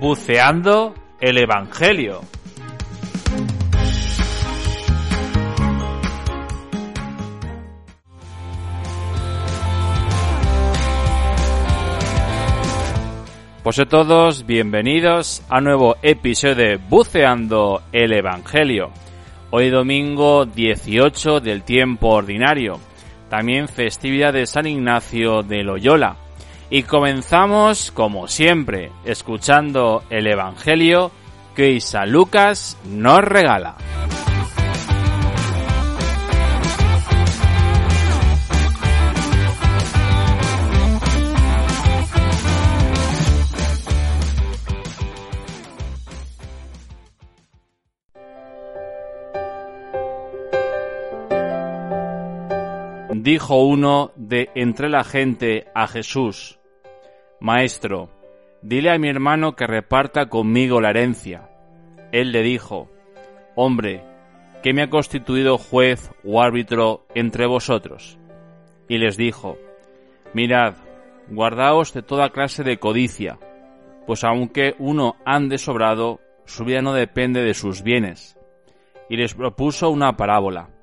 Buceando el Evangelio. Pues a todos, bienvenidos a nuevo episodio de Buceando el Evangelio. Hoy domingo 18 del tiempo ordinario, también festividad de San Ignacio de Loyola. Y comenzamos, como siempre, escuchando el Evangelio que San Lucas nos regala. Dijo uno de entre la gente a Jesús, Maestro, dile a mi hermano que reparta conmigo la herencia. Él le dijo, Hombre, ¿qué me ha constituido juez o árbitro entre vosotros? Y les dijo, Mirad, guardaos de toda clase de codicia, pues aunque uno ande sobrado, su vida no depende de sus bienes. Y les propuso una parábola.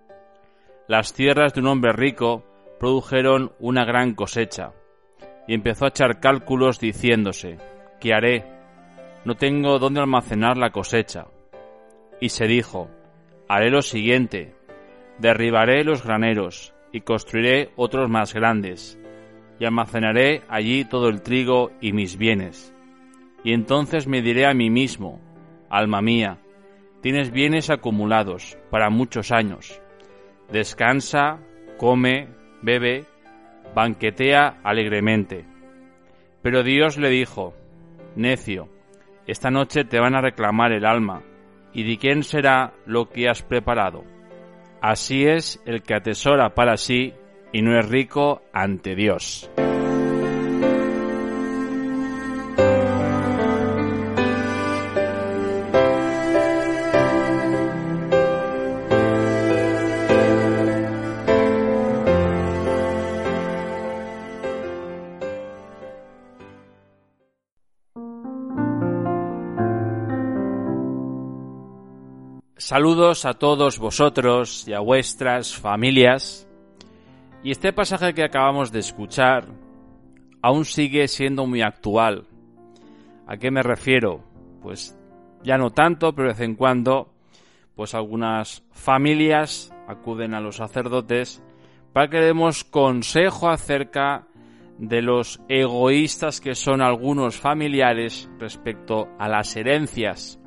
Las tierras de un hombre rico produjeron una gran cosecha y empezó a echar cálculos diciéndose, ¿qué haré? No tengo dónde almacenar la cosecha. Y se dijo, haré lo siguiente, derribaré los graneros y construiré otros más grandes, y almacenaré allí todo el trigo y mis bienes. Y entonces me diré a mí mismo, alma mía, tienes bienes acumulados para muchos años. Descansa, come, bebe, banquetea alegremente. Pero Dios le dijo, Necio, esta noche te van a reclamar el alma, ¿y de quién será lo que has preparado? Así es el que atesora para sí y no es rico ante Dios. Saludos a todos vosotros y a vuestras familias. Y este pasaje que acabamos de escuchar aún sigue siendo muy actual. ¿A qué me refiero? Pues ya no tanto, pero de vez en cuando, pues algunas familias acuden a los sacerdotes para que demos consejo acerca de los egoístas que son algunos familiares respecto a las herencias.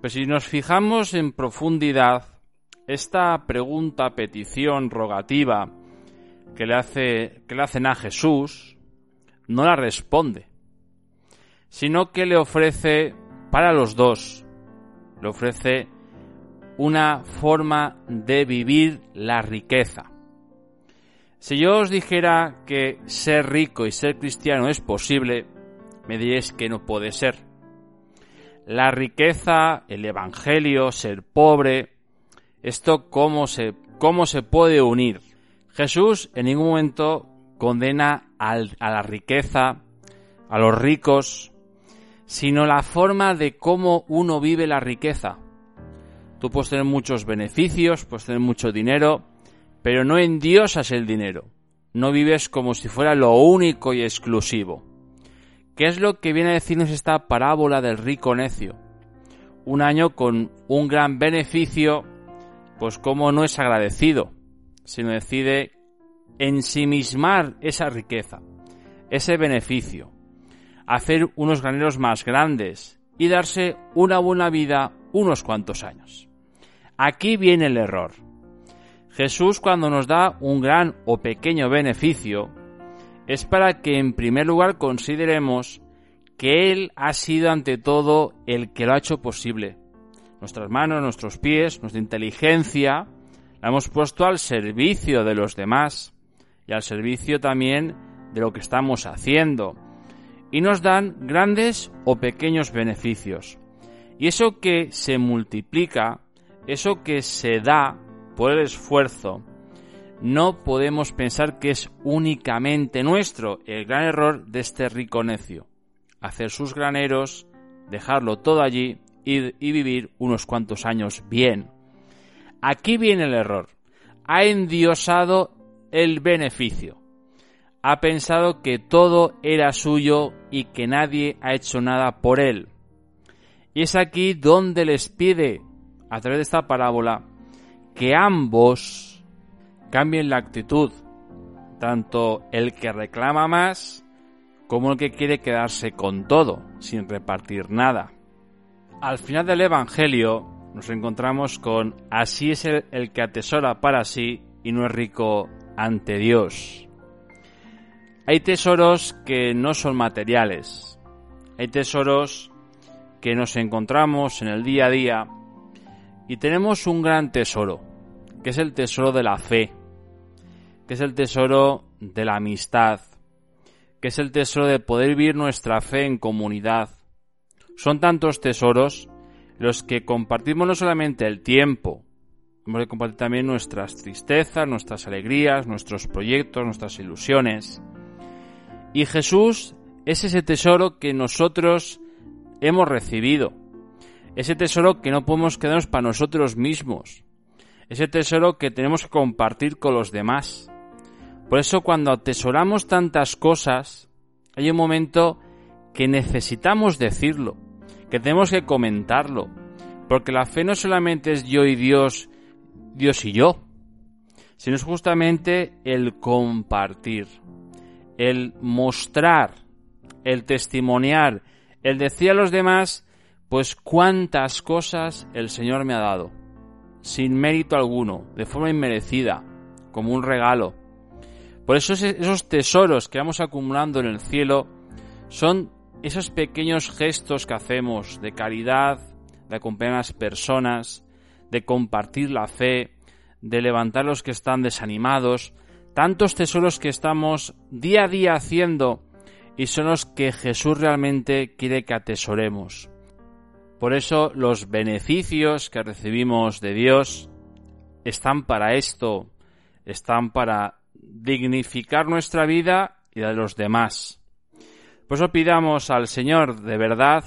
Pues si nos fijamos en profundidad, esta pregunta, petición, rogativa que le, hace, que le hacen a Jesús, no la responde, sino que le ofrece para los dos, le ofrece una forma de vivir la riqueza. Si yo os dijera que ser rico y ser cristiano es posible, me diréis que no puede ser la riqueza, el Evangelio, ser pobre, esto cómo se, cómo se puede unir. Jesús en ningún momento condena a la riqueza, a los ricos, sino la forma de cómo uno vive la riqueza. Tú puedes tener muchos beneficios, puedes tener mucho dinero, pero no endiosas el dinero. No vives como si fuera lo único y exclusivo. ¿Qué es lo que viene a decirnos esta parábola del rico necio? Un año con un gran beneficio, pues como no es agradecido, sino decide ensimismar esa riqueza, ese beneficio, hacer unos graneros más grandes y darse una buena vida unos cuantos años. Aquí viene el error. Jesús cuando nos da un gran o pequeño beneficio, es para que en primer lugar consideremos que Él ha sido ante todo el que lo ha hecho posible. Nuestras manos, nuestros pies, nuestra inteligencia, la hemos puesto al servicio de los demás y al servicio también de lo que estamos haciendo. Y nos dan grandes o pequeños beneficios. Y eso que se multiplica, eso que se da por el esfuerzo, no podemos pensar que es únicamente nuestro el gran error de este rico necio. Hacer sus graneros, dejarlo todo allí y, y vivir unos cuantos años bien. Aquí viene el error. Ha endiosado el beneficio. Ha pensado que todo era suyo y que nadie ha hecho nada por él. Y es aquí donde les pide, a través de esta parábola, que ambos cambien la actitud, tanto el que reclama más como el que quiere quedarse con todo, sin repartir nada. Al final del Evangelio nos encontramos con así es el, el que atesora para sí y no es rico ante Dios. Hay tesoros que no son materiales, hay tesoros que nos encontramos en el día a día y tenemos un gran tesoro, que es el tesoro de la fe, que es el tesoro de la amistad, que es el tesoro de poder vivir nuestra fe en comunidad. Son tantos tesoros los que compartimos no solamente el tiempo, hemos de compartir también nuestras tristezas, nuestras alegrías, nuestros proyectos, nuestras ilusiones. Y Jesús es ese tesoro que nosotros hemos recibido, ese tesoro que no podemos quedarnos para nosotros mismos, ese tesoro que tenemos que compartir con los demás. Por eso cuando atesoramos tantas cosas, hay un momento que necesitamos decirlo, que tenemos que comentarlo, porque la fe no solamente es yo y Dios, Dios y yo, sino es justamente el compartir, el mostrar, el testimoniar, el decir a los demás, pues cuántas cosas el Señor me ha dado, sin mérito alguno, de forma inmerecida, como un regalo. Por eso esos tesoros que vamos acumulando en el cielo son esos pequeños gestos que hacemos de caridad, de acompañar a las personas, de compartir la fe, de levantar los que están desanimados, tantos tesoros que estamos día a día haciendo y son los que Jesús realmente quiere que atesoremos. Por eso los beneficios que recibimos de Dios están para esto, están para dignificar nuestra vida y la de los demás. Por eso pidamos al Señor de verdad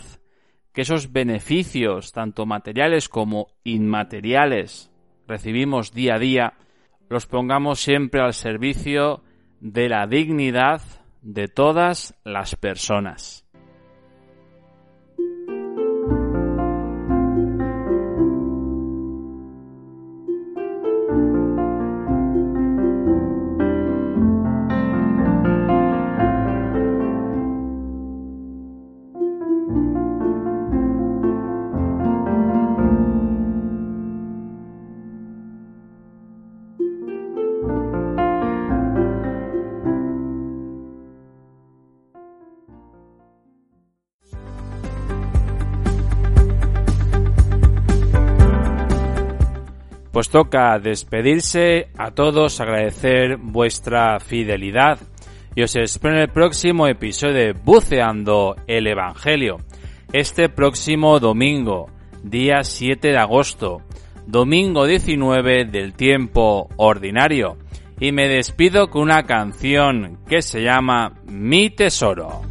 que esos beneficios, tanto materiales como inmateriales, recibimos día a día, los pongamos siempre al servicio de la dignidad de todas las personas. Pues toca despedirse a todos, agradecer vuestra fidelidad y os espero en el próximo episodio de Buceando el Evangelio. Este próximo domingo, día 7 de agosto, domingo 19 del tiempo ordinario. Y me despido con una canción que se llama Mi Tesoro.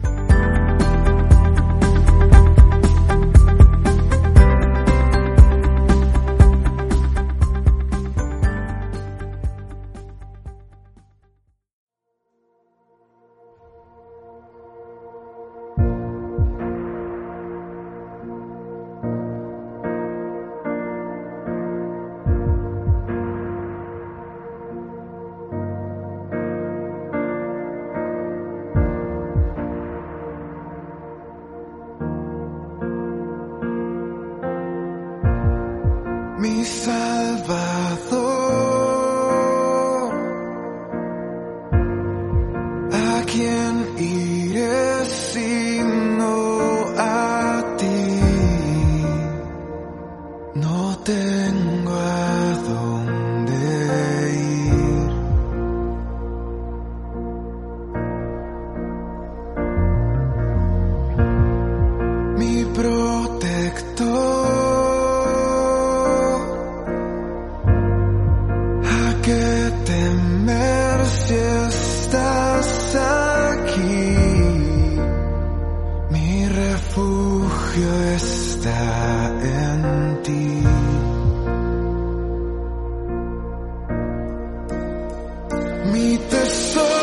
Tiene